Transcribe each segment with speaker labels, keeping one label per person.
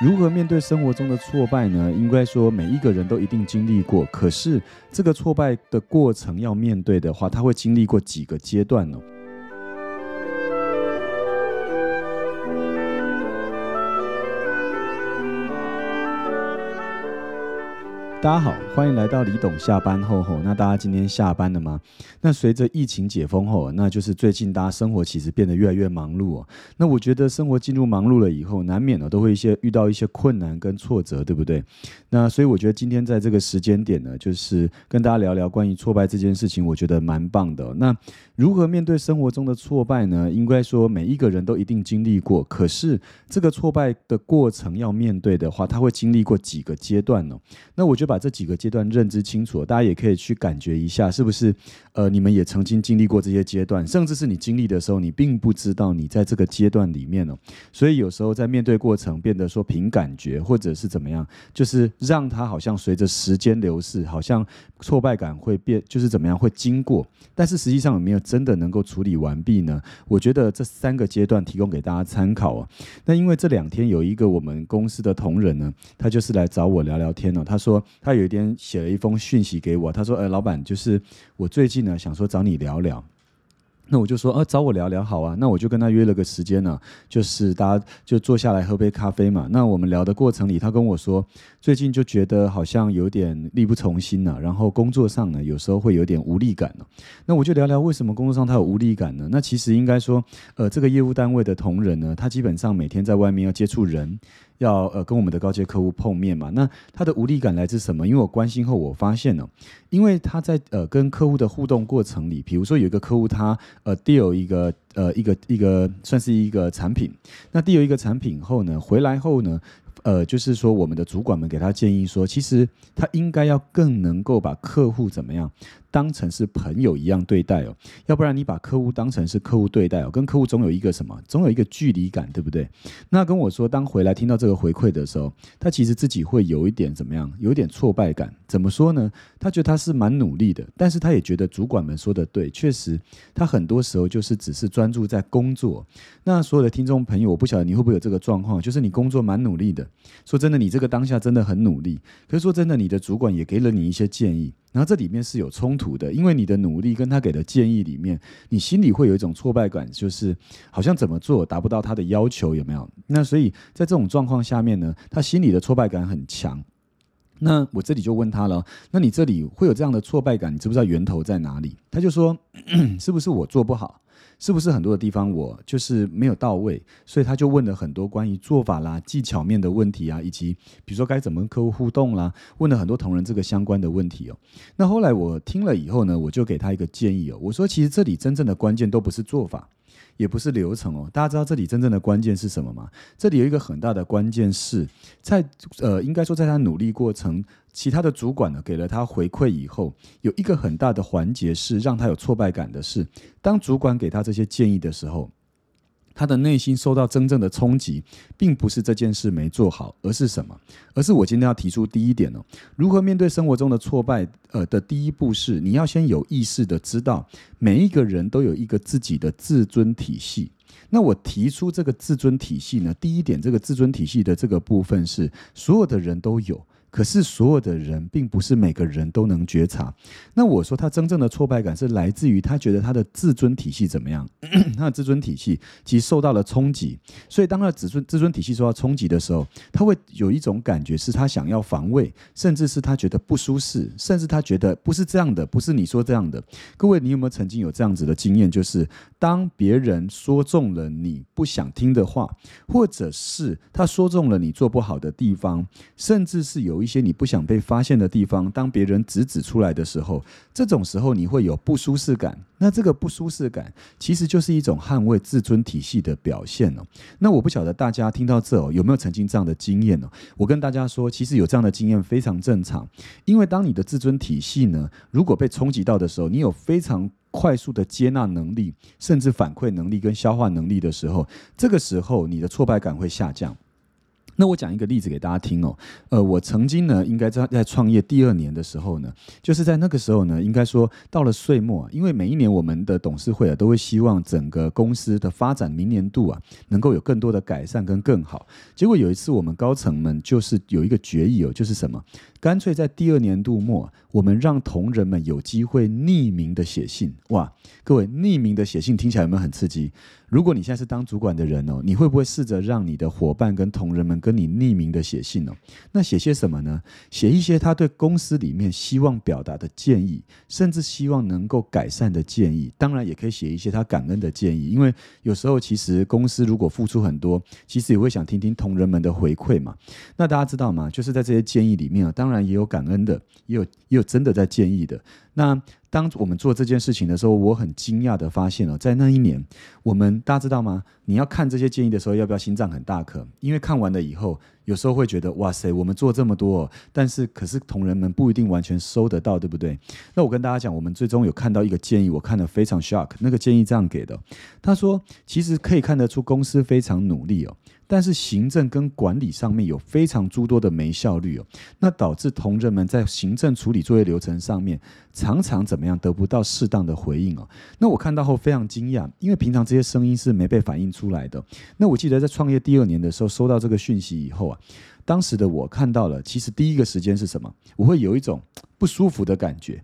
Speaker 1: 如何面对生活中的挫败呢？应该说每一个人都一定经历过，可是这个挫败的过程要面对的话，他会经历过几个阶段呢？大家好，欢迎来到李董下班后吼。那大家今天下班了吗？那随着疫情解封后，那就是最近大家生活其实变得越来越忙碌哦。那我觉得生活进入忙碌了以后，难免呢都会一些遇到一些困难跟挫折，对不对？那所以我觉得今天在这个时间点呢，就是跟大家聊聊关于挫败这件事情，我觉得蛮棒的。那如何面对生活中的挫败呢？应该说每一个人都一定经历过，可是这个挫败的过程要面对的话，他会经历过几个阶段呢？那我觉得。把这几个阶段认知清楚，大家也可以去感觉一下，是不是？呃，你们也曾经经历过这些阶段，甚至是你经历的时候，你并不知道你在这个阶段里面哦。所以有时候在面对过程，变得说凭感觉，或者是怎么样，就是让他好像随着时间流逝，好像挫败感会变，就是怎么样会经过，但是实际上有没有真的能够处理完毕呢？我觉得这三个阶段提供给大家参考啊。那因为这两天有一个我们公司的同仁呢，他就是来找我聊聊天哦，他说。他有一天写了一封讯息给我，他说：“呃，老板，就是我最近呢，想说找你聊聊。”那我就说，呃，找我聊聊好啊。那我就跟他约了个时间呢，就是大家就坐下来喝杯咖啡嘛。那我们聊的过程里，他跟我说，最近就觉得好像有点力不从心了，然后工作上呢，有时候会有点无力感了。那我就聊聊为什么工作上他有无力感呢？那其实应该说，呃，这个业务单位的同仁呢，他基本上每天在外面要接触人，要呃跟我们的高阶客户碰面嘛。那他的无力感来自什么？因为我关心后，我发现呢，因为他在呃跟客户的互动过程里，比如说有一个客户他。呃，deal 一个呃一个一个算是一个产品，那 deal 一个产品后呢，回来后呢，呃，就是说我们的主管们给他建议说，其实他应该要更能够把客户怎么样。当成是朋友一样对待哦，要不然你把客户当成是客户对待哦，跟客户总有一个什么，总有一个距离感，对不对？那跟我说，当回来听到这个回馈的时候，他其实自己会有一点怎么样，有一点挫败感。怎么说呢？他觉得他是蛮努力的，但是他也觉得主管们说的对，确实他很多时候就是只是专注在工作。那所有的听众朋友，我不晓得你会不会有这个状况，就是你工作蛮努力的，说真的，你这个当下真的很努力，可是说真的，你的主管也给了你一些建议。然后这里面是有冲突的，因为你的努力跟他给的建议里面，你心里会有一种挫败感，就是好像怎么做达不到他的要求，有没有？那所以在这种状况下面呢，他心里的挫败感很强。那我这里就问他了，那你这里会有这样的挫败感，你知不知道源头在哪里？他就说，是不是我做不好？是不是很多的地方我就是没有到位，所以他就问了很多关于做法啦、技巧面的问题啊，以及比如说该怎么跟客户互动啦，问了很多同仁这个相关的问题哦。那后来我听了以后呢，我就给他一个建议哦，我说其实这里真正的关键都不是做法。也不是流程哦，大家知道这里真正的关键是什么吗？这里有一个很大的关键是在呃，应该说在他努力过程，其他的主管呢给了他回馈以后，有一个很大的环节是让他有挫败感的是，当主管给他这些建议的时候。他的内心受到真正的冲击，并不是这件事没做好，而是什么？而是我今天要提出第一点哦，如何面对生活中的挫败？呃，的第一步是你要先有意识的知道，每一个人都有一个自己的自尊体系。那我提出这个自尊体系呢？第一点，这个自尊体系的这个部分是所有的人都有。可是所有的人并不是每个人都能觉察。那我说他真正的挫败感是来自于他觉得他的自尊体系怎么样？他的自尊体系其实受到了冲击。所以当他的自尊自尊体系受到冲击的时候，他会有一种感觉是他想要防卫，甚至是他觉得不舒适，甚至他觉得不是这样的，不是你说这样的。各位，你有没有曾经有这样子的经验？就是当别人说中了你不想听的话，或者是他说中了你做不好的地方，甚至是有。有一些你不想被发现的地方，当别人指指出来的时候，这种时候你会有不舒适感。那这个不舒适感其实就是一种捍卫自尊体系的表现哦。那我不晓得大家听到这哦有没有曾经这样的经验哦？我跟大家说，其实有这样的经验非常正常，因为当你的自尊体系呢如果被冲击到的时候，你有非常快速的接纳能力，甚至反馈能力跟消化能力的时候，这个时候你的挫败感会下降。那我讲一个例子给大家听哦，呃，我曾经呢，应该在在创业第二年的时候呢，就是在那个时候呢，应该说到了岁末，因为每一年我们的董事会啊，都会希望整个公司的发展明年度啊，能够有更多的改善跟更好。结果有一次，我们高层们就是有一个决议哦，就是什么，干脆在第二年度末，我们让同仁们有机会匿名的写信。哇，各位，匿名的写信听起来有没有很刺激？如果你现在是当主管的人哦，你会不会试着让你的伙伴跟同仁们跟你匿名的写信哦？那写些什么呢？写一些他对公司里面希望表达的建议，甚至希望能够改善的建议。当然，也可以写一些他感恩的建议，因为有时候其实公司如果付出很多，其实也会想听听同仁们的回馈嘛。那大家知道吗？就是在这些建议里面啊，当然也有感恩的，也有也有真的在建议的。那当我们做这件事情的时候，我很惊讶的发现哦，在那一年，我们大家知道吗？你要看这些建议的时候，要不要心脏很大颗？因为看完了以后，有时候会觉得哇塞，我们做这么多，但是可是同仁们不一定完全收得到，对不对？那我跟大家讲，我们最终有看到一个建议，我看得非常 shock。那个建议这样给的，他说，其实可以看得出公司非常努力哦。但是行政跟管理上面有非常诸多的没效率哦，那导致同仁们在行政处理作业流程上面常常怎么样得不到适当的回应哦。那我看到后非常惊讶，因为平常这些声音是没被反映出来的。那我记得在创业第二年的时候收到这个讯息以后啊，当时的我看到了，其实第一个时间是什么？我会有一种不舒服的感觉。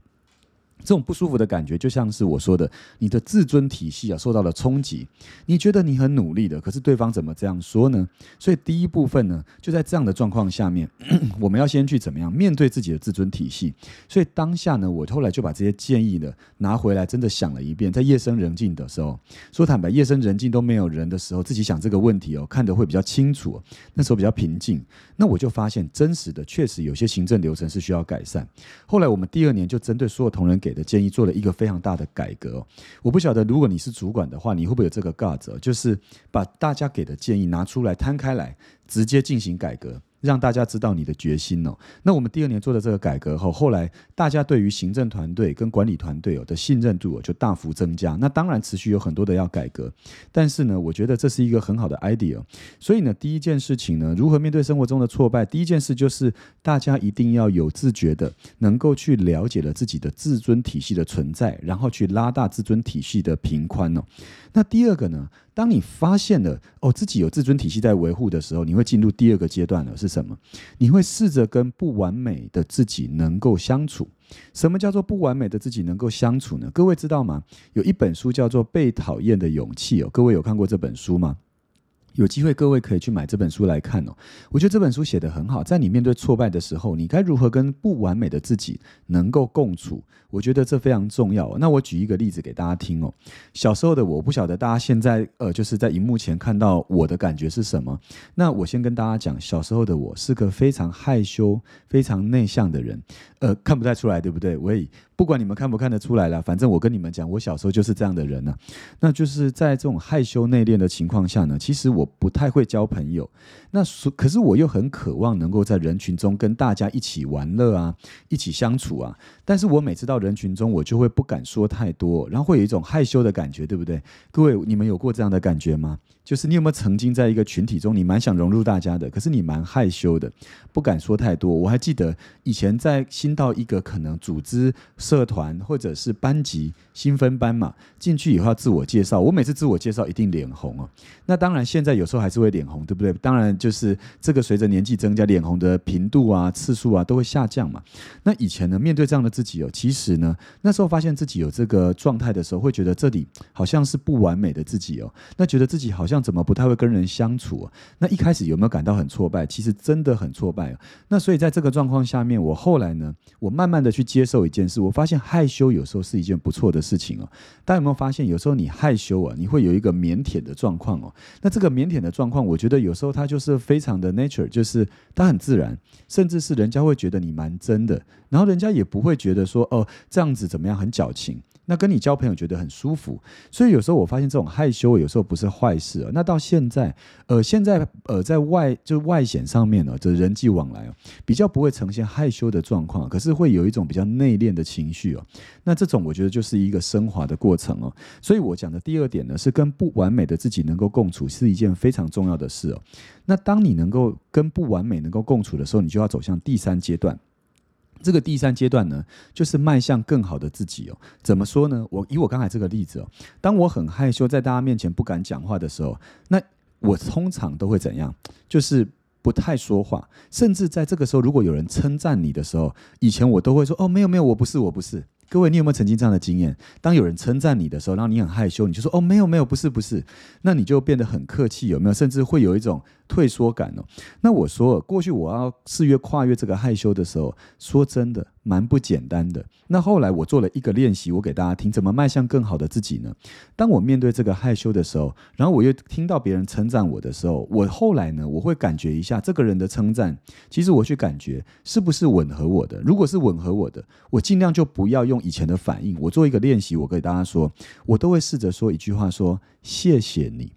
Speaker 1: 这种不舒服的感觉，就像是我说的，你的自尊体系啊受到了冲击。你觉得你很努力的，可是对方怎么这样说呢？所以第一部分呢，就在这样的状况下面，我们要先去怎么样面对自己的自尊体系。所以当下呢，我后来就把这些建议呢拿回来，真的想了一遍。在夜深人静的时候，说坦白，夜深人静都没有人的时候，自己想这个问题哦，看得会比较清楚。那时候比较平静，那我就发现真实的确实有些行政流程是需要改善。后来我们第二年就针对所有同仁给的建议做了一个非常大的改革。我不晓得，如果你是主管的话，你会不会有这个 guts，就是把大家给的建议拿出来摊开来，直接进行改革。让大家知道你的决心哦。那我们第二年做的这个改革后，后来大家对于行政团队跟管理团队哦的信任度就大幅增加。那当然持续有很多的要改革，但是呢，我觉得这是一个很好的 idea。所以呢，第一件事情呢，如何面对生活中的挫败？第一件事就是大家一定要有自觉的，能够去了解了自己的自尊体系的存在，然后去拉大自尊体系的平宽哦。那第二个呢？当你发现了哦自己有自尊体系在维护的时候，你会进入第二个阶段了，是什么？你会试着跟不完美的自己能够相处。什么叫做不完美的自己能够相处呢？各位知道吗？有一本书叫做《被讨厌的勇气》哦，各位有看过这本书吗？有机会，各位可以去买这本书来看哦。我觉得这本书写得很好，在你面对挫败的时候，你该如何跟不完美的自己能够共处？我觉得这非常重要。那我举一个例子给大家听哦。小时候的我不晓得大家现在呃，就是在荧幕前看到我的感觉是什么。那我先跟大家讲，小时候的我是个非常害羞、非常内向的人。呃，看不太出来，对不对？我也。不管你们看不看得出来了，反正我跟你们讲，我小时候就是这样的人呢。那就是在这种害羞内敛的情况下呢，其实我不太会交朋友。那可是我又很渴望能够在人群中跟大家一起玩乐啊，一起相处啊。但是我每次到人群中，我就会不敢说太多，然后会有一种害羞的感觉，对不对？各位，你们有过这样的感觉吗？就是你有没有曾经在一个群体中，你蛮想融入大家的，可是你蛮害羞的，不敢说太多。我还记得以前在新到一个可能组织、社团或者是班级新分班嘛，进去以后要自我介绍，我每次自我介绍一定脸红哦。那当然现在有时候还是会脸红，对不对？当然就是这个随着年纪增加，脸红的频度啊、次数啊都会下降嘛。那以前呢，面对这样的自己哦，其实呢，那时候发现自己有这个状态的时候，会觉得这里好像是不完美的自己哦，那觉得自己好像。怎么不太会跟人相处？那一开始有没有感到很挫败？其实真的很挫败。那所以在这个状况下面，我后来呢，我慢慢的去接受一件事，我发现害羞有时候是一件不错的事情哦。大家有没有发现，有时候你害羞啊，你会有一个腼腆的状况哦。那这个腼腆的状况，我觉得有时候它就是非常的 nature，就是它很自然，甚至是人家会觉得你蛮真的，然后人家也不会 觉得说哦这样子怎么样很矫情。那跟你交朋友觉得很舒服，所以有时候我发现这种害羞有时候不是坏事啊。那到现在，呃，现在呃，在外就外显上面呢，这人际往来哦，比较不会呈现害羞的状况，可是会有一种比较内敛的情绪哦。那这种我觉得就是一个升华的过程哦。所以我讲的第二点呢，是跟不完美的自己能够共处，是一件非常重要的事哦。那当你能够跟不完美能够共处的时候，你就要走向第三阶段。这个第三阶段呢，就是迈向更好的自己哦。怎么说呢？我以我刚才这个例子哦，当我很害羞，在大家面前不敢讲话的时候，那我通常都会怎样？就是不太说话，甚至在这个时候，如果有人称赞你的时候，以前我都会说：“哦，没有没有，我不是，我不是。”各位，你有没有曾经这样的经验？当有人称赞你的时候，让你很害羞，你就说：“哦，没有没有，不是不是。”那你就变得很客气，有没有？甚至会有一种。退缩感哦，那我说过去我要试越跨越这个害羞的时候，说真的蛮不简单的。那后来我做了一个练习，我给大家听，怎么迈向更好的自己呢？当我面对这个害羞的时候，然后我又听到别人称赞我的时候，我后来呢，我会感觉一下这个人的称赞，其实我去感觉是不是吻合我的。如果是吻合我的，我尽量就不要用以前的反应。我做一个练习，我给大家说，我都会试着说一句话，说谢谢你。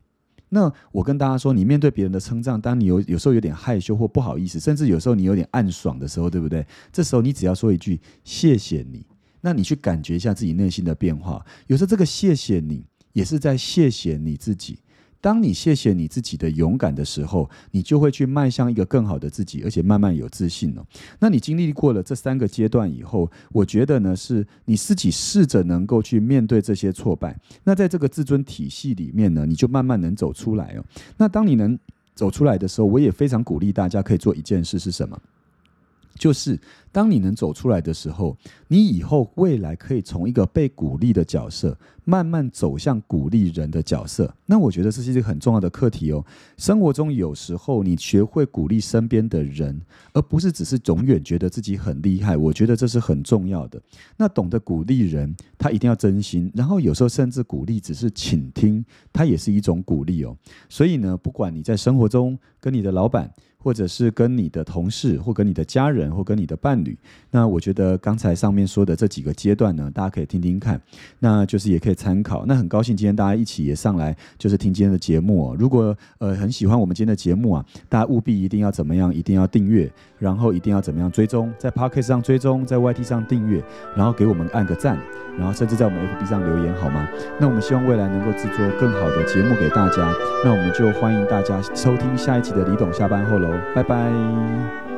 Speaker 1: 那我跟大家说，你面对别人的称赞，当你有有时候有点害羞或不好意思，甚至有时候你有点暗爽的时候，对不对？这时候你只要说一句“谢谢你”，那你去感觉一下自己内心的变化。有时候这个“谢谢你”也是在谢谢你自己。当你谢谢你自己的勇敢的时候，你就会去迈向一个更好的自己，而且慢慢有自信了。那你经历过了这三个阶段以后，我觉得呢，是你自己试着能够去面对这些挫败。那在这个自尊体系里面呢，你就慢慢能走出来哦。那当你能走出来的时候，我也非常鼓励大家可以做一件事是什么？就是当你能走出来的时候，你以后未来可以从一个被鼓励的角色，慢慢走向鼓励人的角色。那我觉得这是一个很重要的课题哦。生活中有时候你学会鼓励身边的人，而不是只是永远觉得自己很厉害。我觉得这是很重要的。那懂得鼓励人，他一定要真心。然后有时候甚至鼓励只是倾听，它也是一种鼓励哦。所以呢，不管你在生活中跟你的老板。或者是跟你的同事，或跟你的家人，或跟你的伴侣，那我觉得刚才上面说的这几个阶段呢，大家可以听听看，那就是也可以参考。那很高兴今天大家一起也上来，就是听今天的节目。如果呃很喜欢我们今天的节目啊，大家务必一定要怎么样？一定要订阅，然后一定要怎么样追踪，在 p o c k e t 上追踪，在 YT 上订阅，然后给我们按个赞，然后甚至在我们 FB 上留言，好吗？那我们希望未来能够制作更好的节目给大家。那我们就欢迎大家收听下一期的李董下班后喽。拜拜。